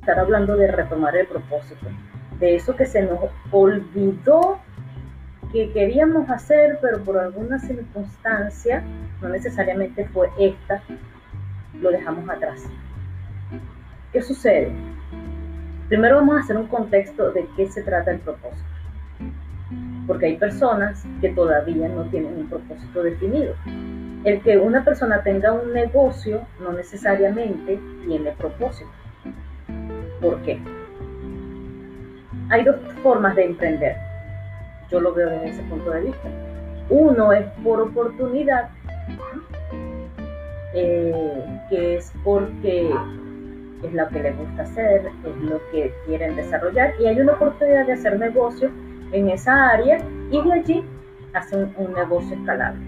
estar hablando de retomar el propósito, de eso que se nos olvidó que queríamos hacer, pero por alguna circunstancia, no necesariamente fue esta, lo dejamos atrás. ¿Qué sucede? Primero vamos a hacer un contexto de qué se trata el propósito. Porque hay personas que todavía no tienen un propósito definido. El que una persona tenga un negocio no necesariamente tiene propósito. ¿Por qué? Hay dos formas de emprender. Yo lo veo desde ese punto de vista. Uno es por oportunidad, eh, que es porque es lo que les gusta hacer, es lo que quieren desarrollar y hay una oportunidad de hacer negocio en esa área y de allí hacen un, negocio escalable.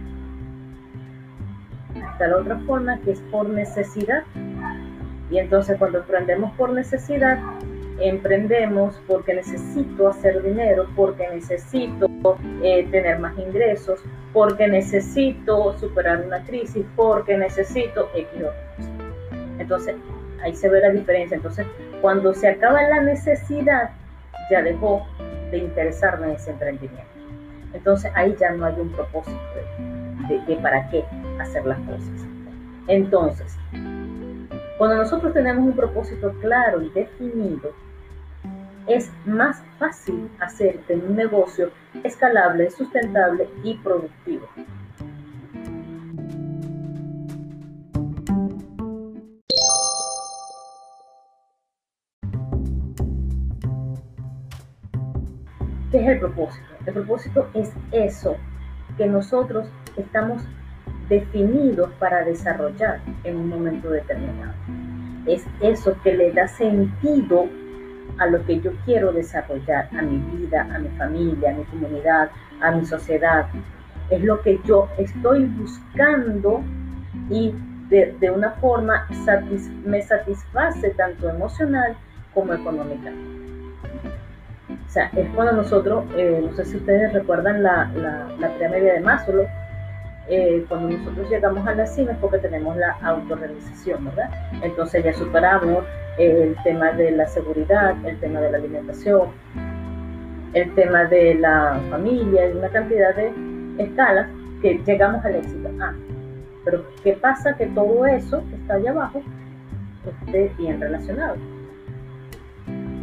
Está la otra forma que es por necesidad y entonces cuando emprendemos por necesidad, emprendemos porque necesito hacer dinero, porque necesito eh, tener más ingresos, porque necesito superar una crisis, porque necesito X Entonces, ahí se ve la diferencia. Entonces, cuando se acaba la necesidad, ya dejó de interesarme en ese emprendimiento. Entonces, ahí ya no hay un propósito de, para qué hacer las cosas. Entonces, cuando nosotros tenemos un propósito claro y definido, es más fácil hacer un negocio escalable, sustentable y productivo. ¿Qué es el propósito? El propósito es eso que nosotros estamos definidos para desarrollar en un momento determinado. Es eso que le da sentido a lo que yo quiero desarrollar, a mi vida, a mi familia, a mi comunidad, a mi sociedad. Es lo que yo estoy buscando y de, una forma me satisface tanto emocional como económicamente. O sea, es cuando nosotros, eh, no sé si ustedes recuerdan la, la, pirámide de Maslow, eh, cuando nosotros llegamos a la cima es porque tenemos la autorrealización, ¿verdad? Entonces ya superamos el tema de la seguridad, el tema de la alimentación, el tema de la familia, una cantidad de escalas que llegamos al éxito. Ah, pero ¿qué pasa que todo eso que está allá abajo esté bien relacionado?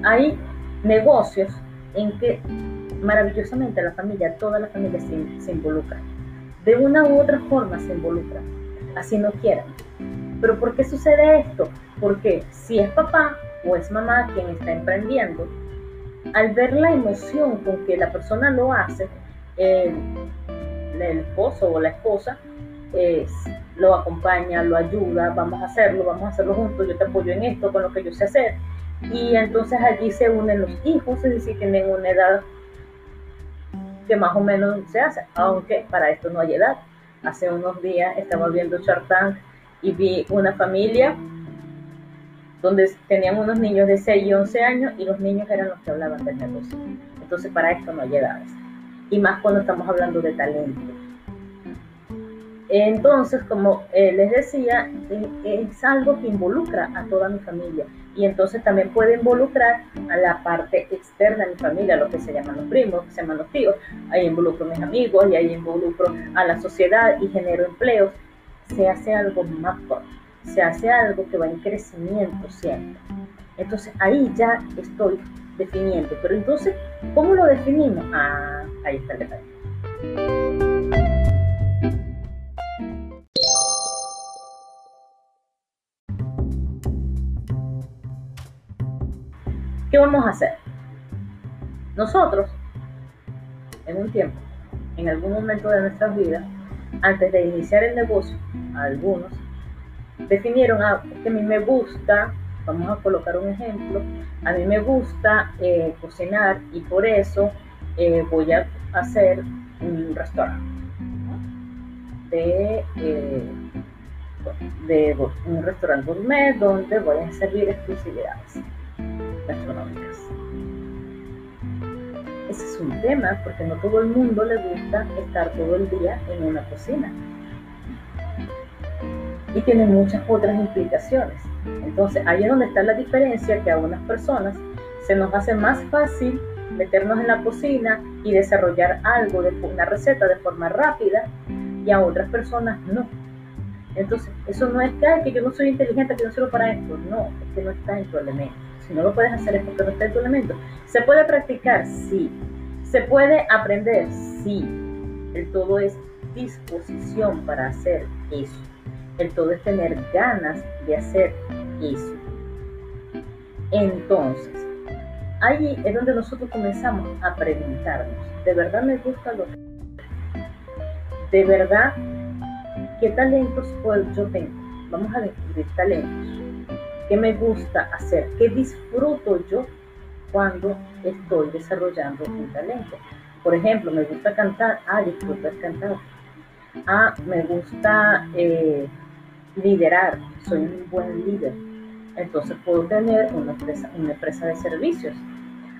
Hay negocios en que maravillosamente la familia, toda la familia se, involucra. De una u otra forma se involucra, así no quieran. Pero ¿por qué sucede esto? Porque si es papá o es mamá quien está emprendiendo, al ver la emoción con que la persona lo hace, el, esposo o la esposa lo acompaña, lo ayuda, vamos a hacerlo, vamos a hacerlo juntos, yo te apoyo en esto, con lo que yo sé hacer, y entonces allí se unen los hijos, es decir, tienen una edad que más o menos se hace, aunque para esto no hay edad. Hace unos días estaba viendo Shark y vi una familia donde tenían unos niños de 6 y 11 años y los niños eran los que hablaban del negocio. Entonces para esto no hay edades. Y más cuando estamos hablando de talento. Entonces, como eh, les decía, es algo que involucra a toda mi familia y entonces también puede involucrar a la parte externa de mi familia, lo que se llaman los primos, que se llaman los tíos. Ahí involucro a mis amigos y ahí involucro a la sociedad y genero empleos. Se hace algo más fuerte, se hace algo que va en crecimiento siempre. Entonces ahí ya estoy definiendo. Pero entonces, ¿cómo lo definimos? Ah, ahí está el detalle. ¿Qué vamos a hacer? Nosotros, en un tiempo, en algún momento de nuestras vidas, antes de iniciar el negocio, algunos definieron ah, que a mí me gusta, vamos a colocar un ejemplo, a mí me gusta eh, cocinar y por eso eh, voy a hacer un restaurante de, eh, de un restaurante gourmet donde voy a servir exclusividades gastronómicas. Ese es un tema porque no todo el mundo le gusta estar todo el día en una cocina. Y tiene muchas otras implicaciones. Entonces ahí es donde está la diferencia que a unas personas se nos hace más fácil meternos en la cocina y desarrollar algo, de una receta de forma rápida y a otras personas no. Entonces, eso no es que, yo no soy inteligente, que no sirvo para esto. No, es que no está en tu elemento. Si no lo puedes hacer es porque no está tu elemento. ¿Se puede practicar? Sí. ¿Se puede aprender? Sí. El todo es disposición para hacer eso. El todo es tener ganas de hacer eso. Entonces, ahí es donde nosotros comenzamos a preguntarnos, ¿de verdad me gusta lo que... ¿De verdad qué talentos puedo, yo tengo? Vamos a descubrir talentos. ¿Qué me gusta hacer? ¿Qué disfruto yo cuando estoy desarrollando un talento? Por ejemplo, me gusta cantar. Ah, disfruto cantar. Ah, me gusta eh, liderar. Soy un buen líder entonces puedo tener una empresa, una empresa de servicios.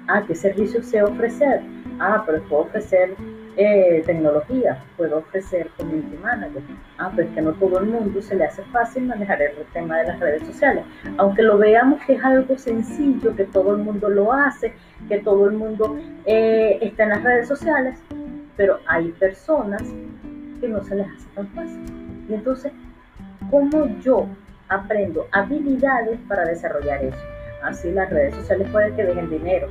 Ah, ¿qué servicios sé ofrecer? Ah, pero puedo ofrecer eh, tecnología, puedo ofrecer community manager. Ah, pero es que no todo el mundo se le hace fácil manejar el tema de las redes sociales. Aunque lo veamos que es algo sencillo, que todo el mundo lo hace, que todo el mundo eh, está en las redes sociales, pero hay personas que no se les hace tan fácil. Y entonces, ¿cómo yo aprendo habilidades para desarrollar eso. Así las redes sociales pueden que dejen dinero,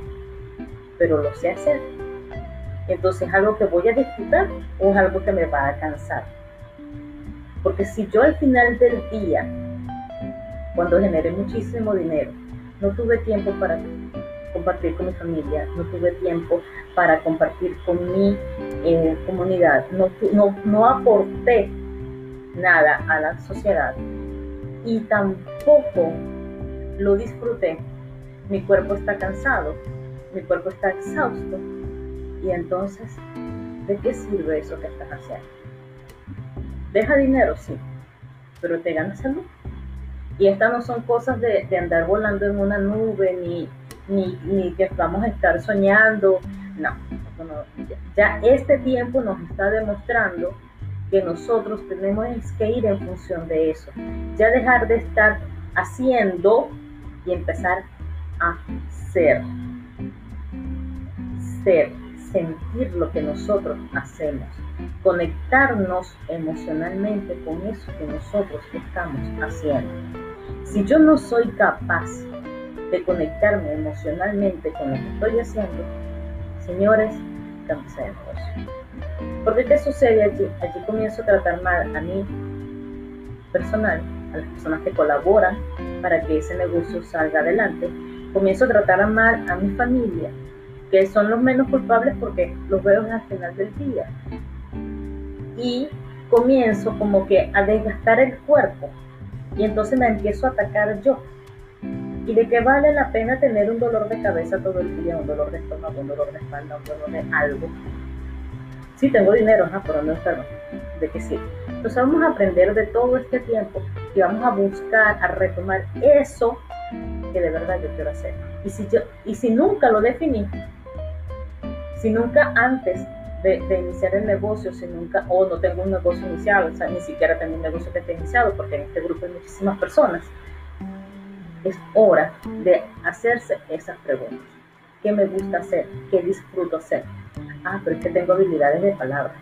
pero lo sé hacer. Entonces es algo que voy a disfrutar o es algo que me va a cansar. Porque si yo al final del día, cuando generé muchísimo dinero, no tuve tiempo para compartir con mi familia, no tuve tiempo para compartir con mi eh, comunidad, no, no, no aporté nada a la sociedad, y tampoco lo disfruté. Mi cuerpo está cansado, mi cuerpo está exhausto y entonces, ¿de qué sirve eso que estás haciendo? Deja dinero, sí, pero te gana salud. Y estas no son cosas de, andar volando en una nube, ni, ni, que vamos a estar soñando. No, ya este tiempo nos está demostrando que nosotros tenemos que ir en función de eso. Ya dejar de estar haciendo y empezar a ser. Ser, sentir lo que nosotros hacemos. Conectarnos emocionalmente con eso que nosotros estamos haciendo. Si yo no soy capaz de conectarme emocionalmente con lo que estoy haciendo, señores, negocio. Porque ¿qué sucede allí? Allí comienzo a tratar mal a mí personal, a las personas que colaboran para que ese negocio salga adelante. Comienzo a tratar mal a mi familia, que son los menos culpables porque los veo al final del día. Y comienzo como que a desgastar el cuerpo y entonces me empiezo a atacar yo. ¿Y de qué vale la pena tener un dolor de cabeza todo el día, un dolor de estómago, un dolor de espalda, un dolor de algo? Sí, tengo dinero, ajá, pero no ¿De qué sí? Entonces vamos a aprender de todo este tiempo y vamos a buscar, a retomar eso que de verdad yo quiero hacer. Y si, yo, y si nunca lo definí, si nunca antes de, iniciar el negocio, si nunca, o no tengo un negocio iniciado, ni siquiera tengo un negocio que esté iniciado, porque en este grupo hay muchísimas personas, es hora de hacerse esas preguntas. ¿Qué me gusta hacer? ¿Qué disfruto hacer? Ah, pero es que tengo habilidades de palabra.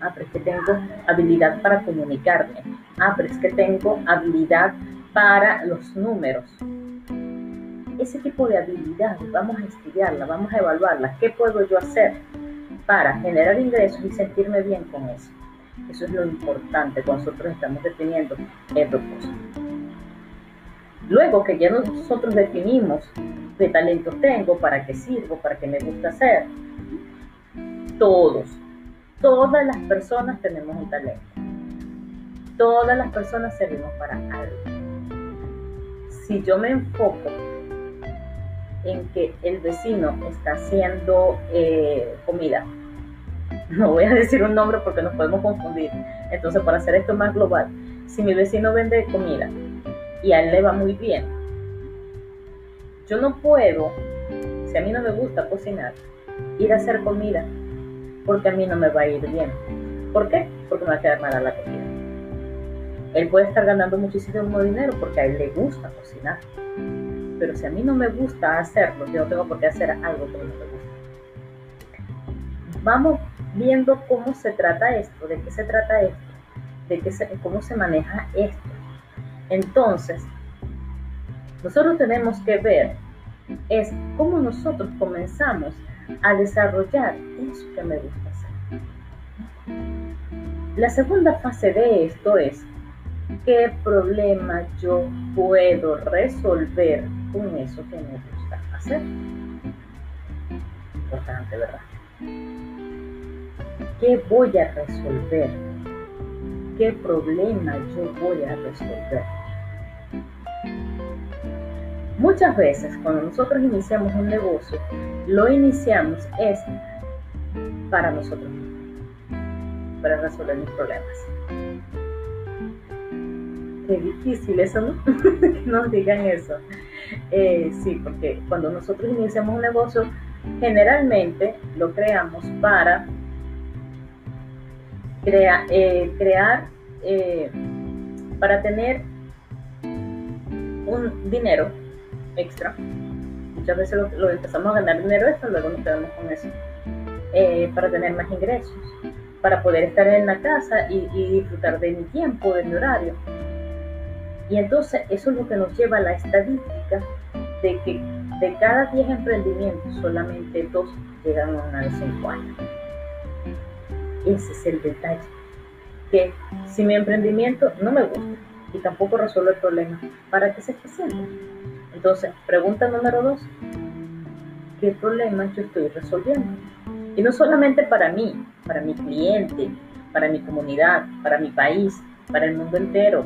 Ah, pero es que tengo habilidad para comunicarme. Ah, pero es que tengo habilidad para los números. Ese tipo de habilidad vamos a estudiarla, vamos a evaluarla. ¿Qué puedo yo hacer para generar ingresos y sentirme bien con eso? Eso es lo importante cuando nosotros estamos definiendo el propósito. Luego que ya nosotros definimos qué talentos tengo, para qué sirvo, para qué me gusta hacer, todos, todas las personas tenemos un talento. Todas las personas servimos para algo. Si yo me enfoco en que el vecino está haciendo eh, comida, no voy a decir un nombre porque nos podemos confundir. Entonces, para hacer esto más global, si mi vecino vende comida y a él le va muy bien, yo no puedo, si a mí no me gusta cocinar, ir a hacer comida porque a mí no me va a ir bien. ¿Por qué? Porque me va a quedar mala la comida. Él puede estar ganando muchísimo dinero porque a él le gusta cocinar. Pero si a mí no me gusta hacerlo, yo tengo por qué hacer algo que no me gusta. Vamos viendo cómo se trata esto, de qué se trata esto, de qué cómo se maneja esto. Entonces, nosotros tenemos que ver es cómo nosotros comenzamos a desarrollar eso que me gusta hacer. La segunda fase de esto es qué problema yo puedo resolver con eso que me gusta hacer. Importante, ¿verdad? ¿Qué voy a resolver? ¿Qué problema yo voy a resolver? Muchas veces cuando nosotros iniciamos un negocio, lo iniciamos es para nosotros mismos, para resolver mis problemas. Qué difícil eso, ¿no? que nos digan eso. Eh, sí, porque cuando nosotros iniciamos un negocio, generalmente lo creamos para eh, crear, eh, para tener un dinero extra. Muchas veces lo, empezamos a ganar dinero extra, luego nos quedamos con eso. Para tener más ingresos, para poder estar en la casa y, disfrutar de mi tiempo, de mi horario. Y entonces eso es lo que nos lleva a la estadística de que de cada 10 emprendimientos solamente dos llegan a una de 5 años. Ese es el detalle. Que si mi emprendimiento no me gusta y tampoco resuelve el problema, ¿para qué se haciendo? Entonces, pregunta número dos, ¿qué problema yo estoy resolviendo? Y no solamente para mí, para mi cliente, para mi comunidad, para mi país, para el mundo entero.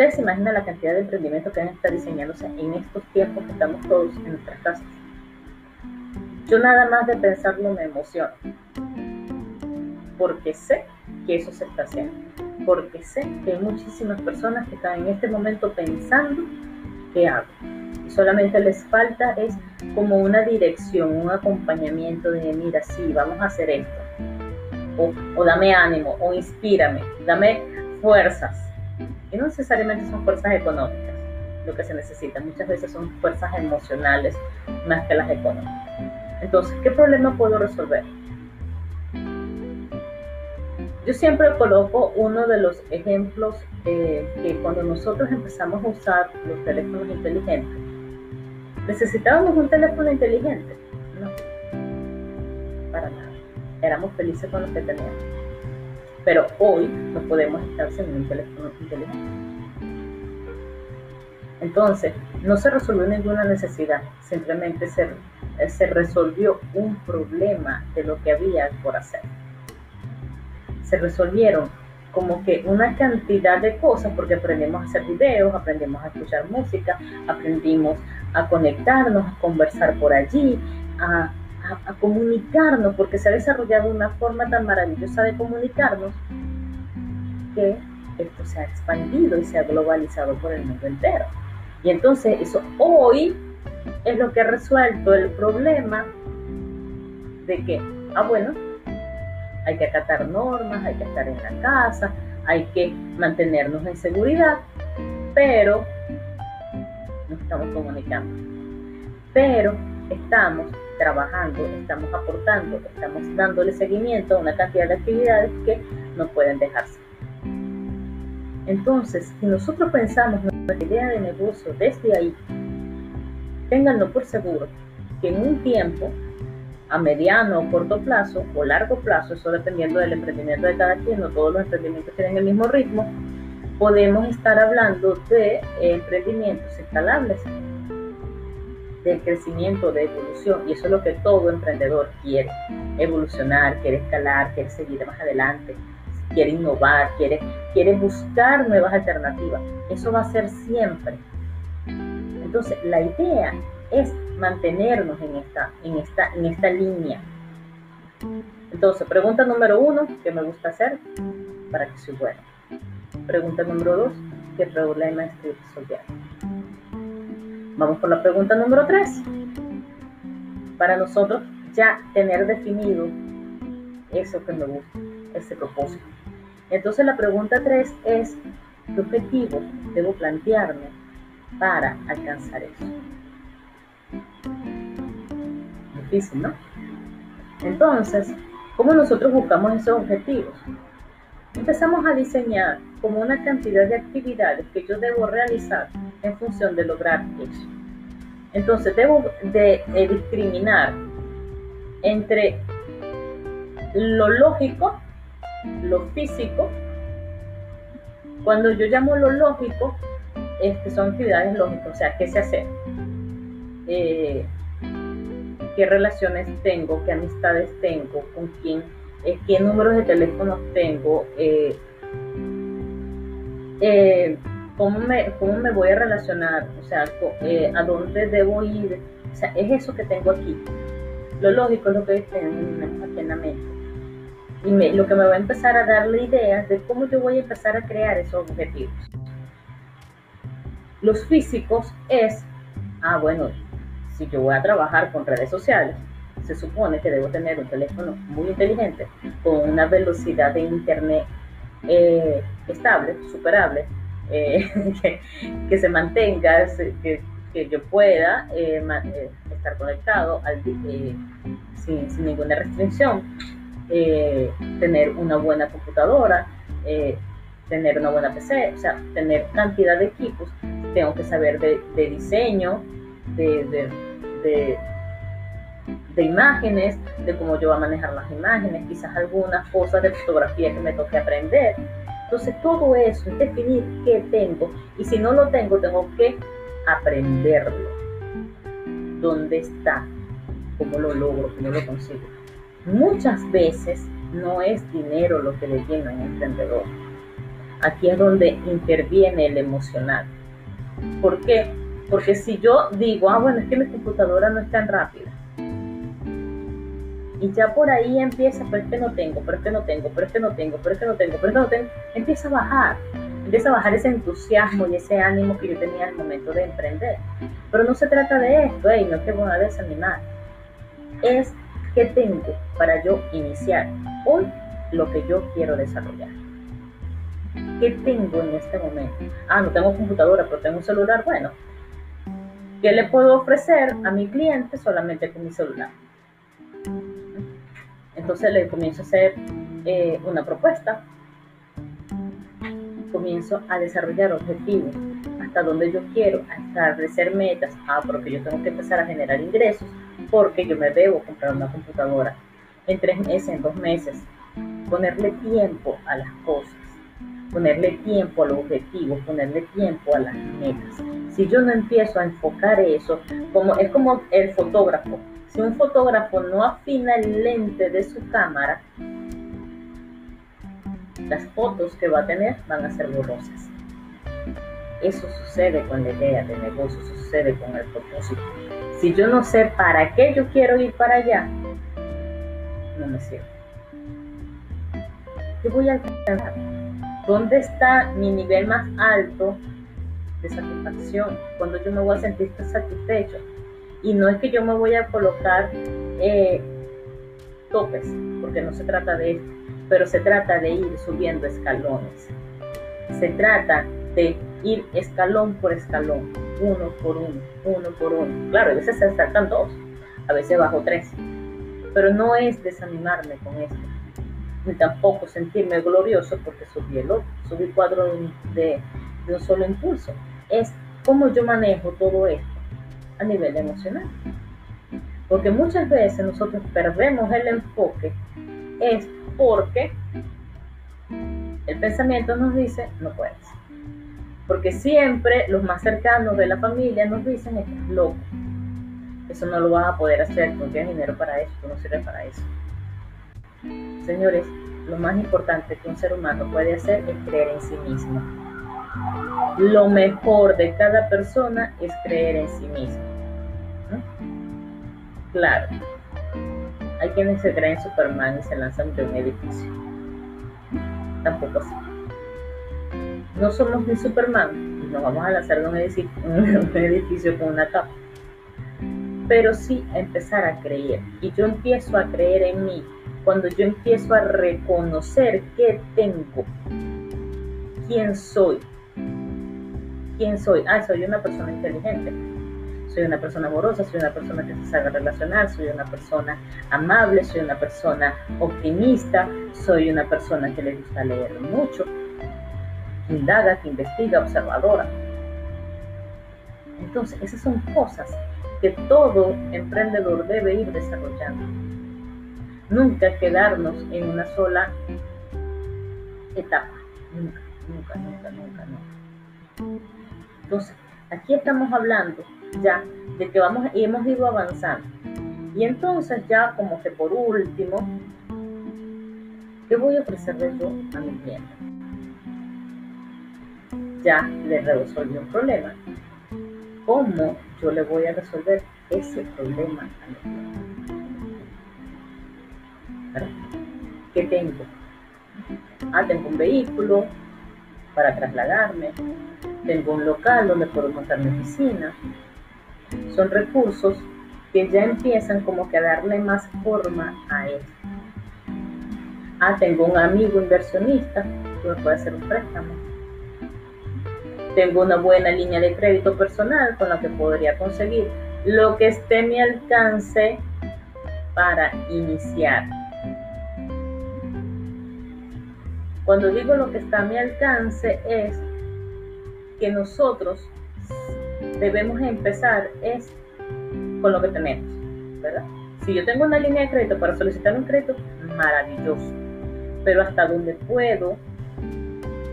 Ustedes imaginan la cantidad de emprendimientos que han estado diseñándose en estos tiempos que estamos todos en nuestras casas. Yo nada más de pensarlo me emociono, porque sé que eso se está haciendo porque sé que hay muchísimas personas que están en este momento pensando qué hago. Y solamente les falta es como una dirección, un acompañamiento de, mira, sí, vamos a hacer esto. O, o dame ánimo, o inspírame, dame fuerzas. Y no necesariamente son fuerzas económicas lo que se necesita, muchas veces son fuerzas emocionales más que las económicas. Entonces, ¿qué problema puedo resolver? Yo siempre coloco uno de los ejemplos eh, que cuando nosotros empezamos a usar los teléfonos inteligentes, ¿necesitábamos un teléfono inteligente? No, para nada. Éramos felices con lo que teníamos. Pero hoy no podemos estar sin un teléfono inteligente. Entonces, no se resolvió ninguna necesidad, simplemente se, se resolvió un problema de lo que había por hacer se resolvieron como que una cantidad de cosas porque aprendimos a hacer videos, aprendimos a escuchar música, aprendimos a conectarnos, a conversar por allí, a, comunicarnos, porque se ha desarrollado una forma tan maravillosa de comunicarnos que esto se ha expandido y se ha globalizado por el mundo entero. Y entonces eso hoy es lo que ha resuelto el problema de que, ah bueno, hay que acatar normas, hay que estar en la casa, hay que mantenernos en seguridad, pero no estamos comunicando. Pero estamos trabajando, estamos aportando, estamos dándole seguimiento a una cantidad de actividades que no pueden dejarse. Entonces, si nosotros pensamos nuestra idea de negocio desde ahí, ténganlo por seguro que en un tiempo a mediano o corto plazo o largo plazo, eso dependiendo del emprendimiento de cada quien, no todos los emprendimientos tienen el mismo ritmo, podemos estar hablando de emprendimientos escalables, de crecimiento, de evolución, y eso es lo que todo emprendedor quiere, evolucionar, quiere escalar, quiere seguir más adelante, quiere innovar, quiere, quiere buscar nuevas alternativas. Eso va a ser siempre. Entonces, la idea es mantenernos en esta, en esta, en esta línea. Entonces, pregunta número uno, ¿qué me gusta hacer para que soy bueno? Pregunta número dos, ¿qué problema estoy resolviendo? Vamos por la pregunta número tres. Para nosotros ya tener definido eso que me gusta, ese propósito. Entonces la pregunta 3 es, ¿qué objetivo debo plantearme para alcanzar eso? Difícil, ¿no? Entonces, ¿cómo nosotros buscamos esos objetivos? Empezamos a diseñar como una cantidad de actividades que yo debo realizar en función de lograr eso. Entonces, debo de, de discriminar entre lo lógico, lo físico. Cuando yo llamo lo lógico, este, son actividades lógicas, o sea, ¿qué se hace? Eh, ¿Qué relaciones tengo? ¿Qué amistades tengo? ¿Con quién? Eh, ¿Qué números de teléfonos tengo? Eh, ¿cómo, me, ¿Cómo me voy a relacionar? O sea, ¿a dónde debo ir? O sea, es eso que tengo aquí. Lo lógico es lo que tengo en la mente. Y lo que me va a empezar a dar la idea de cómo yo voy a empezar a crear esos objetivos. Los físicos es, ah, bueno, si yo voy a trabajar con redes sociales, se supone que debo tener un teléfono muy inteligente, con una velocidad de internet eh, estable, superable, eh, que, se mantenga, que, que yo pueda eh, estar conectado sin, sin, ninguna restricción, tener una buena computadora, tener una buena PC, o sea, tener cantidad de equipos. Tengo que saber de, diseño, de, de, imágenes, de cómo yo voy a manejar las imágenes, quizás algunas cosas de fotografía que me toque aprender. Entonces todo eso es definir qué tengo y si no lo tengo tengo que aprenderlo. ¿Dónde está? ¿Cómo lo logro? ¿Cómo lo consigo? Muchas veces no es dinero lo que le llena un emprendedor. Aquí es donde interviene el emocional. ¿Por qué? Porque si yo digo, ah, bueno, es que mi computadora no es tan rápida. Y ya por ahí empieza, pero es que no tengo, pero es que no tengo, pero es que no tengo, pero es que no tengo, pero es que no tengo. Empieza a bajar. Empieza a bajar ese entusiasmo y ese ánimo que yo tenía al momento de emprender. Pero no se trata de esto, hey, no que voy a desanimar. Es que tengo para yo iniciar hoy lo que yo quiero desarrollar. ¿Qué tengo en este momento? Ah, no tengo computadora, pero tengo un celular. Bueno, ¿qué le puedo ofrecer a mi cliente solamente con mi celular? Entonces le comienzo a hacer eh, una propuesta, comienzo a desarrollar objetivos, hasta donde yo quiero, a establecer metas. Ah, porque yo tengo que empezar a generar ingresos, porque yo me debo comprar una computadora en tres meses, en dos meses, ponerle tiempo a las cosas ponerle tiempo a los objetivos, ponerle tiempo a las metas. Si yo no empiezo a enfocar eso, como es como el fotógrafo. Si un fotógrafo no afina el lente de su cámara, las fotos que va a tener van a ser borrosas. Eso sucede con la idea de negocio, sucede con el propósito. Si yo no sé para qué yo quiero ir para allá, no me sirve. Yo voy a alcanzar ¿Dónde está mi nivel más alto de satisfacción? Cuando yo me voy a sentir satisfecho. Y no es que yo me voy a colocar eh, topes, porque no se trata de eso, pero se trata de ir subiendo escalones. Se trata de ir escalón por escalón, uno por uno, uno por uno. Claro, a veces se saltan dos, a veces bajo tres, pero no es desanimarme con esto ni tampoco sentirme glorioso porque subí el otro, subí cuadro de, de un solo impulso. Es cómo yo manejo todo esto a nivel emocional. Porque muchas veces nosotros perdemos el enfoque es porque el pensamiento nos dice no puedes. Porque siempre los más cercanos de la familia nos dicen estás loco. Eso no lo vas a poder hacer, no tienes dinero para eso, tú no sirves para eso. Señores, lo más importante que un ser humano puede hacer es creer en sí mismo. Lo mejor de cada persona es creer en sí mismo. Claro, hay quienes se creen Superman y se lanzan de un edificio. Tampoco así. No somos ni Superman y nos vamos a lanzar de un edificio, un edificio con una capa. Pero sí empezar a creer. Y yo empiezo a creer en mí cuando yo empiezo a reconocer qué tengo, quién soy. ¿Quién soy? Ah, soy una persona inteligente, soy una persona amorosa, soy una persona que se sabe relacionar, soy una persona amable, soy una persona optimista, soy una persona que le gusta leer mucho, que indaga, que investiga, observadora. Entonces, esas son cosas que todo emprendedor debe ir desarrollando. Nunca quedarnos en una sola etapa. Nunca, nunca, nunca, nunca, nunca. Entonces, aquí estamos hablando ya de que vamos y hemos ido avanzando. Y entonces ya como que por último, ¿qué voy a ofrecerle yo a mi cliente? Ya le resolví un problema. ¿Cómo yo le voy a resolver ese problema a mi cliente? ¿Qué tengo? Ah, tengo un vehículo para trasladarme, tengo un local donde puedo montar mi oficina, son recursos que ya empiezan como que a darle más forma a esto. Ah, tengo un amigo inversionista que me puede hacer un préstamo. Tengo una buena línea de crédito personal con la que podría conseguir lo que esté a mi alcance para iniciar. Cuando digo lo que está a mi alcance es que nosotros debemos empezar es con lo que tenemos, ¿verdad? Si yo tengo una línea de crédito para solicitar un crédito, maravilloso. Pero hasta donde puedo,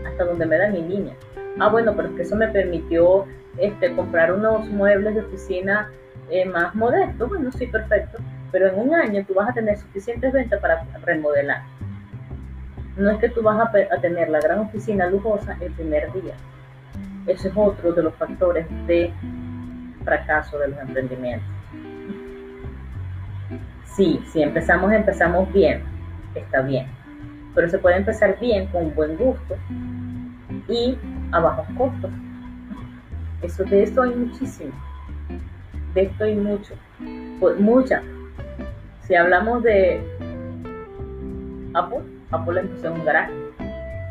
hasta donde me da mi línea. Ah, bueno, pero es que eso me permitió este, comprar unos muebles de oficina eh, más modestos. Bueno, sí, perfecto. Pero en un año tú vas a tener suficientes ventas para remodelar. No es que tú vas a, a tener la gran oficina lujosa el primer día. Ese es otro de los factores de fracaso de los emprendimientos. Sí, si empezamos, empezamos bien, está bien. Pero se puede empezar bien con buen gusto y a bajos costos. Eso, de esto hay muchísimo. De esto hay mucho. Pues, mucha. Si hablamos de Apple, Apple empezó en un garaje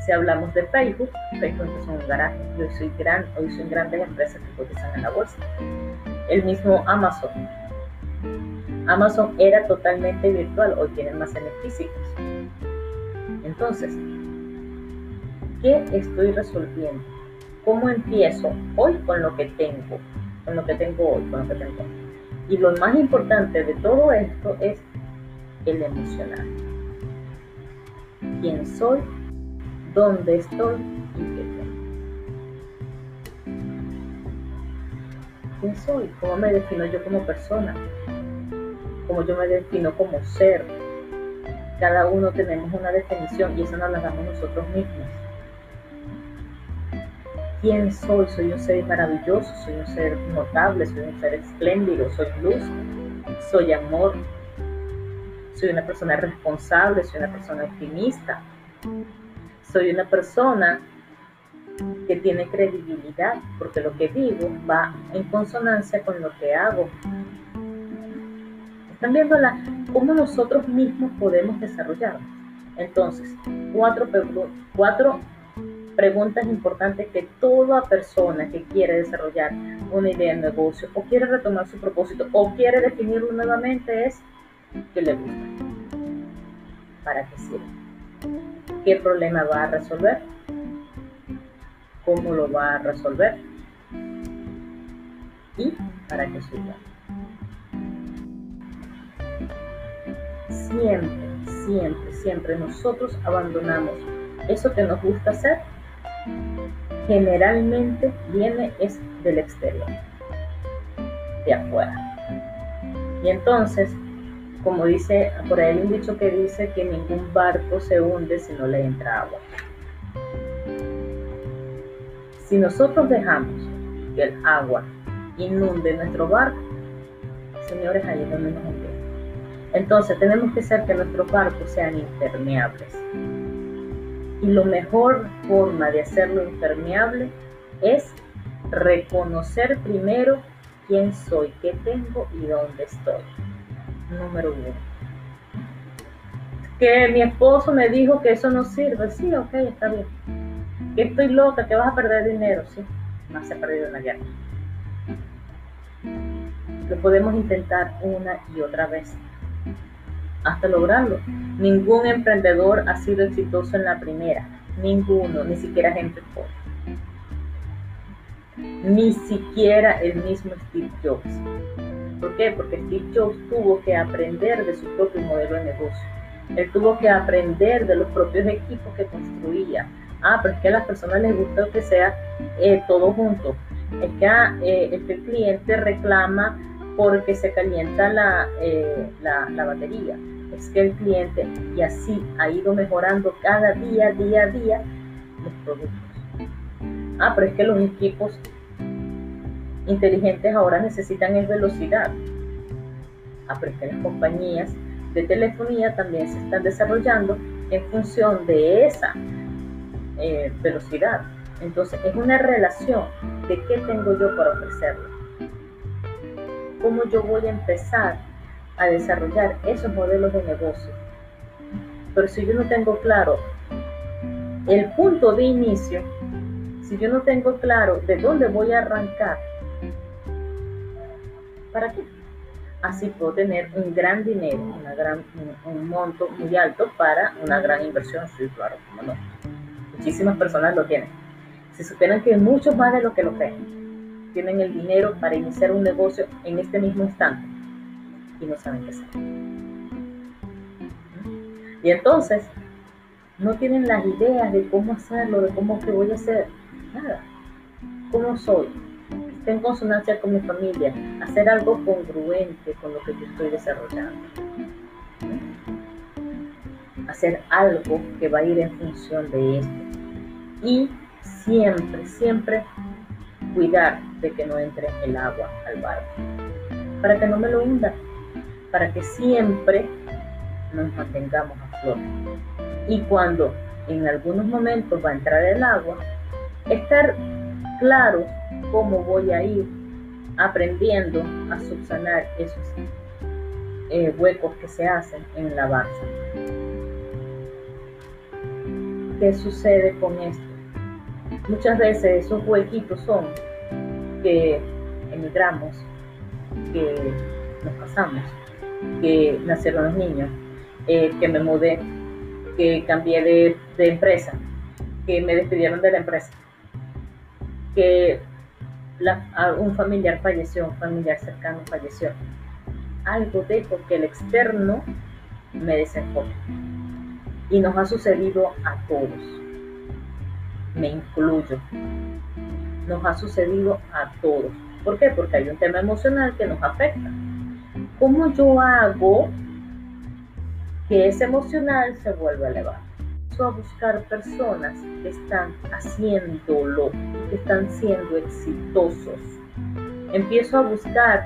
si hablamos de Facebook, Facebook es un garaje. Hoy soy, gran, hoy soy grandes empresas que cotizan en la bolsa. El mismo Amazon. Amazon era totalmente virtual, hoy tiene almacenes físicos. Entonces, ¿qué estoy resolviendo? ¿Cómo empiezo hoy con lo que tengo? Con lo que tengo hoy, con lo que tengo. Y lo más importante de todo esto es el emocional. ¿Quién soy? Dónde estoy y qué tengo. ¿Quién soy? ¿Cómo me defino yo como persona? ¿Cómo yo me defino como ser? Cada uno tenemos una definición y esa nos la damos nosotros mismos. ¿Quién soy? Soy un ser maravilloso, soy un ser notable, soy un ser espléndido, soy luz, soy amor, soy una persona responsable, soy una persona optimista, soy una persona que tiene credibilidad, porque lo que digo va en consonancia con lo que hago. Están viendo la, cómo nosotros mismos podemos desarrollar. Entonces, cuatro, cuatro preguntas importantes que toda persona que quiere desarrollar una idea de negocio o quiere retomar su propósito o quiere definirlo nuevamente es ¿qué le gusta? ¿Para qué sirve? Qué problema va a resolver, cómo lo va a resolver y para qué sirve. Siempre, siempre, siempre nosotros abandonamos eso que nos gusta hacer, generalmente viene es del exterior, de afuera. Y entonces como dice, por ahí hay un dicho que dice que ningún barco se hunde si no le entra agua. Si nosotros dejamos que el agua inunde nuestro barco, señores, ahí es donde nos hundimos. Entonces tenemos que hacer que nuestros barcos sean impermeables. Y la mejor forma de hacerlo impermeable es reconocer primero quién soy, qué tengo y dónde estoy número uno. Que mi esposo me dijo que eso no sirve. Sí, ok, está bien. Que estoy loca, que vas a perder dinero. Sí, más se ha perdido en la guerra. Lo podemos intentar una y otra vez hasta lograrlo. Ningún emprendedor ha sido exitoso en la primera. Ninguno, ni siquiera gente pobre. Ni siquiera el mismo Steve Jobs. ¿Por qué? Porque Steve Jobs tuvo que aprender de su propio modelo de negocio. Él tuvo que aprender de los propios equipos que construía. Ah, pero es que a las personas les gusta que sea eh, todo junto. Es que, ah, eh, el cliente reclama porque se calienta la, eh, la, la batería. Es que el cliente, y así ha ido mejorando cada día, día a día, los productos. Ah, pero es que los equipos inteligentes ahora necesitan es velocidad. Ah, las compañías de telefonía también se están desarrollando en función de esa eh, velocidad. Entonces es una relación de qué tengo yo para ofrecerle. Cómo yo voy a empezar a desarrollar esos modelos de negocio. Pero si yo no tengo claro el punto de inicio, si yo no tengo claro de dónde voy a arrancar, ¿para qué? Así puedo tener un gran dinero, una gran, un, monto muy alto para una gran inversión. Sí, claro, como no. Muchísimas personas lo tienen. Si supieran que muchos más de lo que lo creen, tienen el dinero para iniciar un negocio en este mismo instante y no saben qué hacer. Y entonces, no tienen las ideas de cómo hacerlo, de cómo que voy a hacer. Nada. ¿Cómo soy? Está en consonancia con mi familia. Hacer algo congruente con lo que yo estoy desarrollando. Hacer algo que va a ir en función de esto. Y siempre, siempre cuidar de que no entre el agua al barco. Para que no me lo hunda para que siempre nos mantengamos a flote. Y cuando en algunos momentos va a entrar el agua, estar claro cómo voy a ir aprendiendo a subsanar esos eh, huecos que se hacen en la base. ¿Qué sucede con esto? Muchas veces esos huequitos son que emigramos, que nos casamos, que nacieron los niños, eh, que me mudé, que cambié de, empresa, que me despidieron de la empresa, que un familiar falleció, un familiar cercano falleció. Algo dejo que el externo me desenfoque. Y nos ha sucedido a todos. Me incluyo. Nos ha sucedido a todos. ¿Por qué? Porque hay un tema emocional que nos afecta. ¿Cómo yo hago que ese emocional se vuelva elevado? A buscar personas que están haciéndolo, que están siendo exitosos. Empiezo a buscar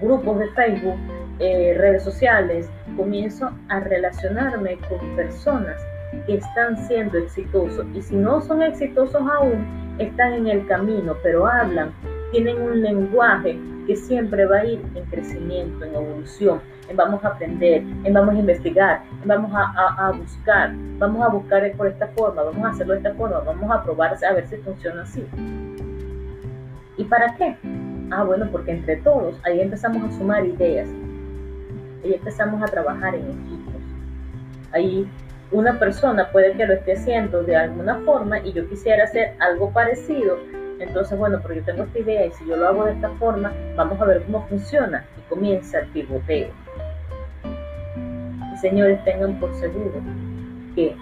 grupos de Facebook, eh, redes sociales, comienzo a relacionarme con personas que están siendo exitosos y si no son exitosos aún, están en el camino, pero hablan, tienen un lenguaje que siempre va a ir en crecimiento, en evolución, en vamos a aprender, en vamos a investigar, en vamos a, buscar, vamos a buscar por esta forma, vamos a hacerlo de esta forma, vamos a probar a ver si funciona así. ¿Y para qué? Ah, bueno, porque entre todos ahí empezamos a sumar ideas, ahí empezamos a trabajar en equipos. Ahí una persona puede que lo esté haciendo de alguna forma y yo quisiera hacer algo parecido, entonces, bueno, pero yo tengo esta idea y si yo lo hago de esta forma, vamos a ver cómo funciona y comienza el pivoteo. Señores, tengan por seguro que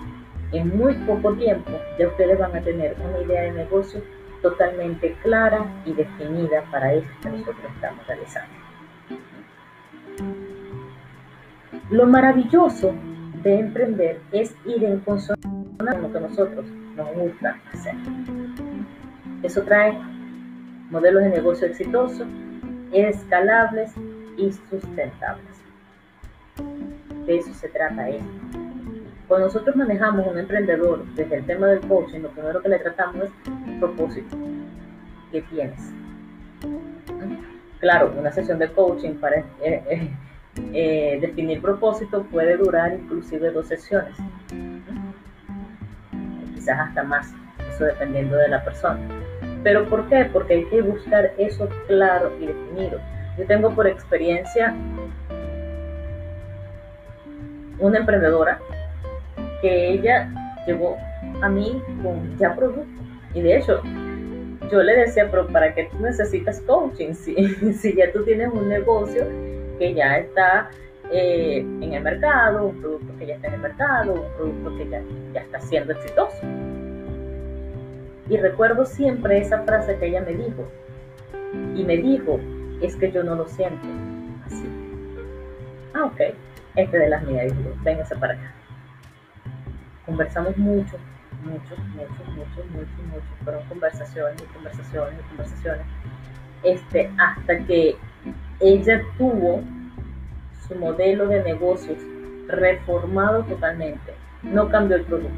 en muy poco tiempo ya ustedes van a tener una idea de negocio totalmente clara y definida para eso que nosotros estamos realizando. Lo maravilloso de emprender es ir en consonancia con lo que nosotros nos gusta hacer. Eso trae modelos de negocio exitosos, escalables y sustentables. De eso se trata esto. Cuando nosotros manejamos un emprendedor desde el tema del coaching, lo primero que le tratamos es propósito. ¿Qué tienes? Claro, una sesión de coaching para, eh, eh, eh, definir propósito puede durar inclusive dos sesiones, quizás hasta más, eso dependiendo de la persona. ¿Pero por qué? Porque hay que buscar eso claro y definido. Yo tengo por experiencia una emprendedora que ella llegó a mí con ya producto. Y de hecho, yo le decía, pero ¿para qué tú necesitas coaching? Si, si ya tú tienes un negocio que ya está eh, en el mercado, un producto que ya está en el mercado, un producto que ya, ya está siendo exitoso. Y recuerdo siempre esa frase que ella me dijo. Y me dijo, es que yo no lo siento así. Ah, ok. Este de las mías, dijo, véngase para acá. Conversamos mucho, mucho, mucho, mucho, mucho, mucho. Fueron conversaciones y conversaciones y conversaciones. Este, hasta que ella tuvo su modelo de negocios reformado totalmente. No cambió el producto,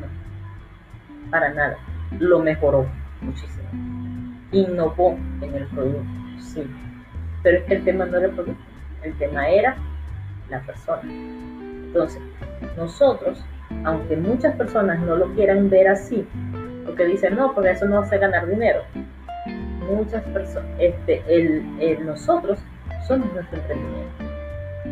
no, para nada. Lo mejoró muchísimo. Innovó en el producto, sí. Pero es que el tema no era el producto, el tema era la persona. Entonces, nosotros, aunque muchas personas no lo quieran ver así, porque dicen, no, porque eso no hace ganar dinero. Muchas personas, este, el, nosotros somos nuestro emprendimiento.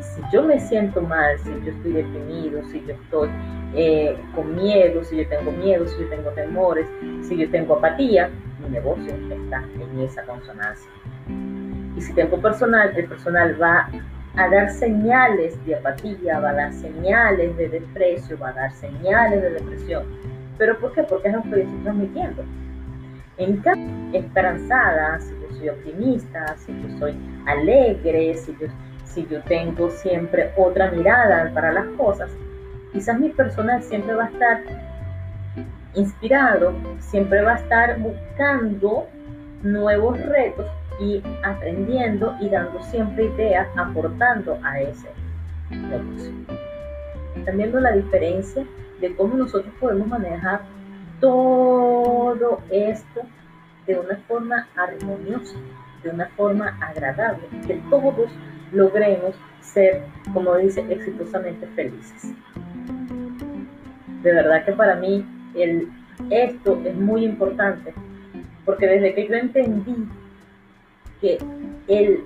Si yo me siento mal, si yo estoy deprimido, si yo estoy eh, con miedo, si yo tengo miedo, si yo tengo temores, si yo tengo apatía, mi negocio está en esa consonancia. Y si tengo personal, el personal va a dar señales de apatía, va a dar señales de desprecio, va a dar señales de depresión. ¿Pero por qué? Porque es lo que estoy transmitiendo. En cambio, esperanzada, si yo soy optimista, si yo soy alegre, si yo, si yo tengo siempre otra mirada para las cosas, quizás mi personal siempre va a estar inspirado, siempre va a estar buscando nuevos retos y aprendiendo y dando siempre ideas, aportando a ese negocio. Están viendo la diferencia de cómo nosotros podemos manejar todo esto de una forma armoniosa, de una forma agradable, que todos logremos ser, como dice, exitosamente felices. De verdad que para mí esto es muy importante, porque desde que yo entendí que el,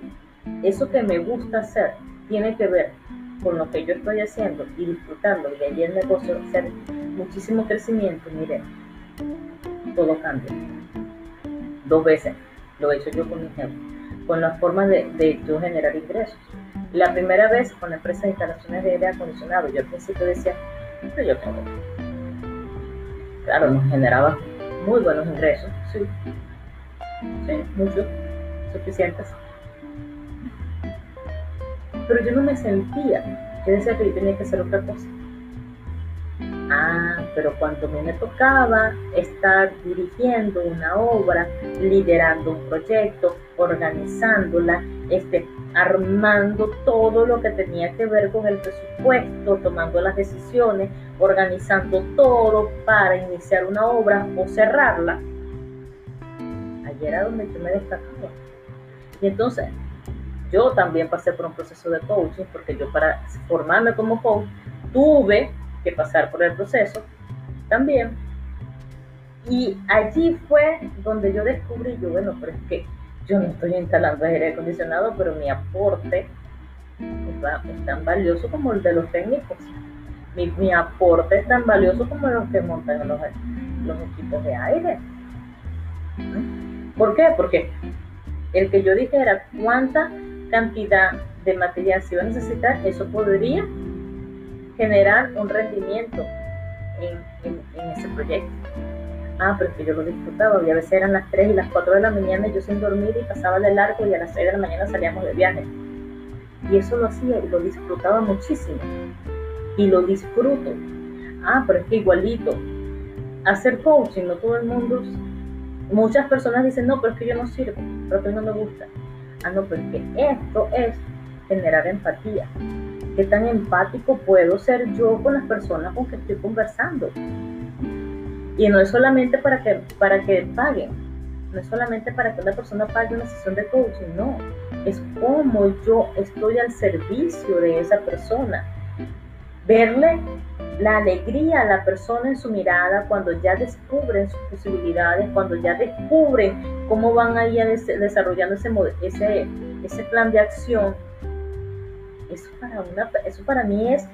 eso que me gusta hacer tiene que ver con lo que yo estoy haciendo y disfrutando y allí el negocio hacer muchísimo crecimiento, mire, todo cambia. Dos veces lo he hecho yo con mi jefe, con las formas de, de yo generar ingresos. La primera vez con la empresa de instalaciones de aire acondicionado, yo al principio decía, pero yo tengo. Claro, nos generaba muy buenos ingresos, sí, sí, muchos suficientes. Pero yo no me sentía, yo decía que yo tenía que hacer otra cosa. Ah, pero cuando a me tocaba estar dirigiendo una obra, liderando un proyecto, organizándola, este, armando todo lo que tenía que ver con el presupuesto, tomando las decisiones, organizando todo para iniciar una obra o cerrarla, allí era donde yo me destacaba. Y entonces, yo también pasé por un proceso de coaching, porque yo para formarme como coach tuve que pasar por el proceso también. Y allí fue donde yo descubrí, yo, bueno, pero es que yo no estoy instalando aire acondicionado, pero mi aporte es, tan valioso como el de los técnicos. Mi, aporte es tan valioso como los que montan los, los equipos de aire. ¿Por qué? Porque el que yo dije era cuánta cantidad de material se iba a necesitar, eso podría generar un rendimiento en, ese proyecto. Ah, pero es que yo lo disfrutaba, y a veces eran las 3 y las 4 de la mañana yo sin dormir y pasaba de largo y a las 6 de la mañana salíamos de viaje. Y eso lo hacía y lo disfrutaba muchísimo. Y lo disfruto. Ah, pero es que igualito, hacer coaching, no todo el mundo Muchas personas dicen, no, pero es que yo no sirvo, pero que no me gusta. Ah, no, pero es que esto es generar empatía. ¿Qué tan empático puedo ser yo con las personas con que estoy conversando? Y no es solamente para que, para que paguen, no es solamente para que una persona pague una sesión de coaching, no. es cómo yo estoy al servicio de esa persona. Verle la alegría a la persona en su mirada cuando ya descubren sus posibilidades, cuando ya descubren cómo van a desarrollando ese, ese, ese plan de acción. Eso para, una, eso para mí es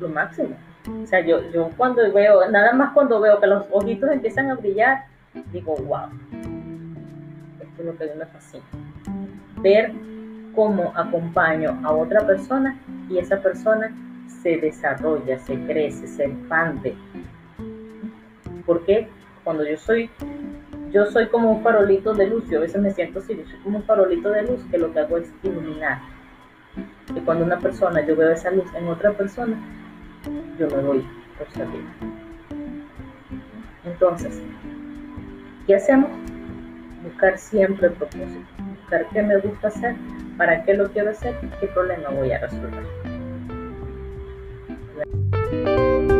lo máximo. O sea, yo, yo cuando veo, nada más cuando veo que los ojitos empiezan a brillar, digo, wow, esto es lo que me fascina. Ver cómo acompaño a otra persona y esa persona se desarrolla, se crece, se expande. Porque cuando yo soy, yo soy como un farolito de luz, yo a veces me siento así, yo soy como un farolito de luz que lo que hago es iluminar. Y cuando una persona, yo veo esa luz en otra persona, yo me voy por salir. Entonces, ¿qué hacemos? Buscar siempre el propósito, buscar qué me gusta hacer, para qué lo quiero hacer, qué problema voy a resolver. Yeah.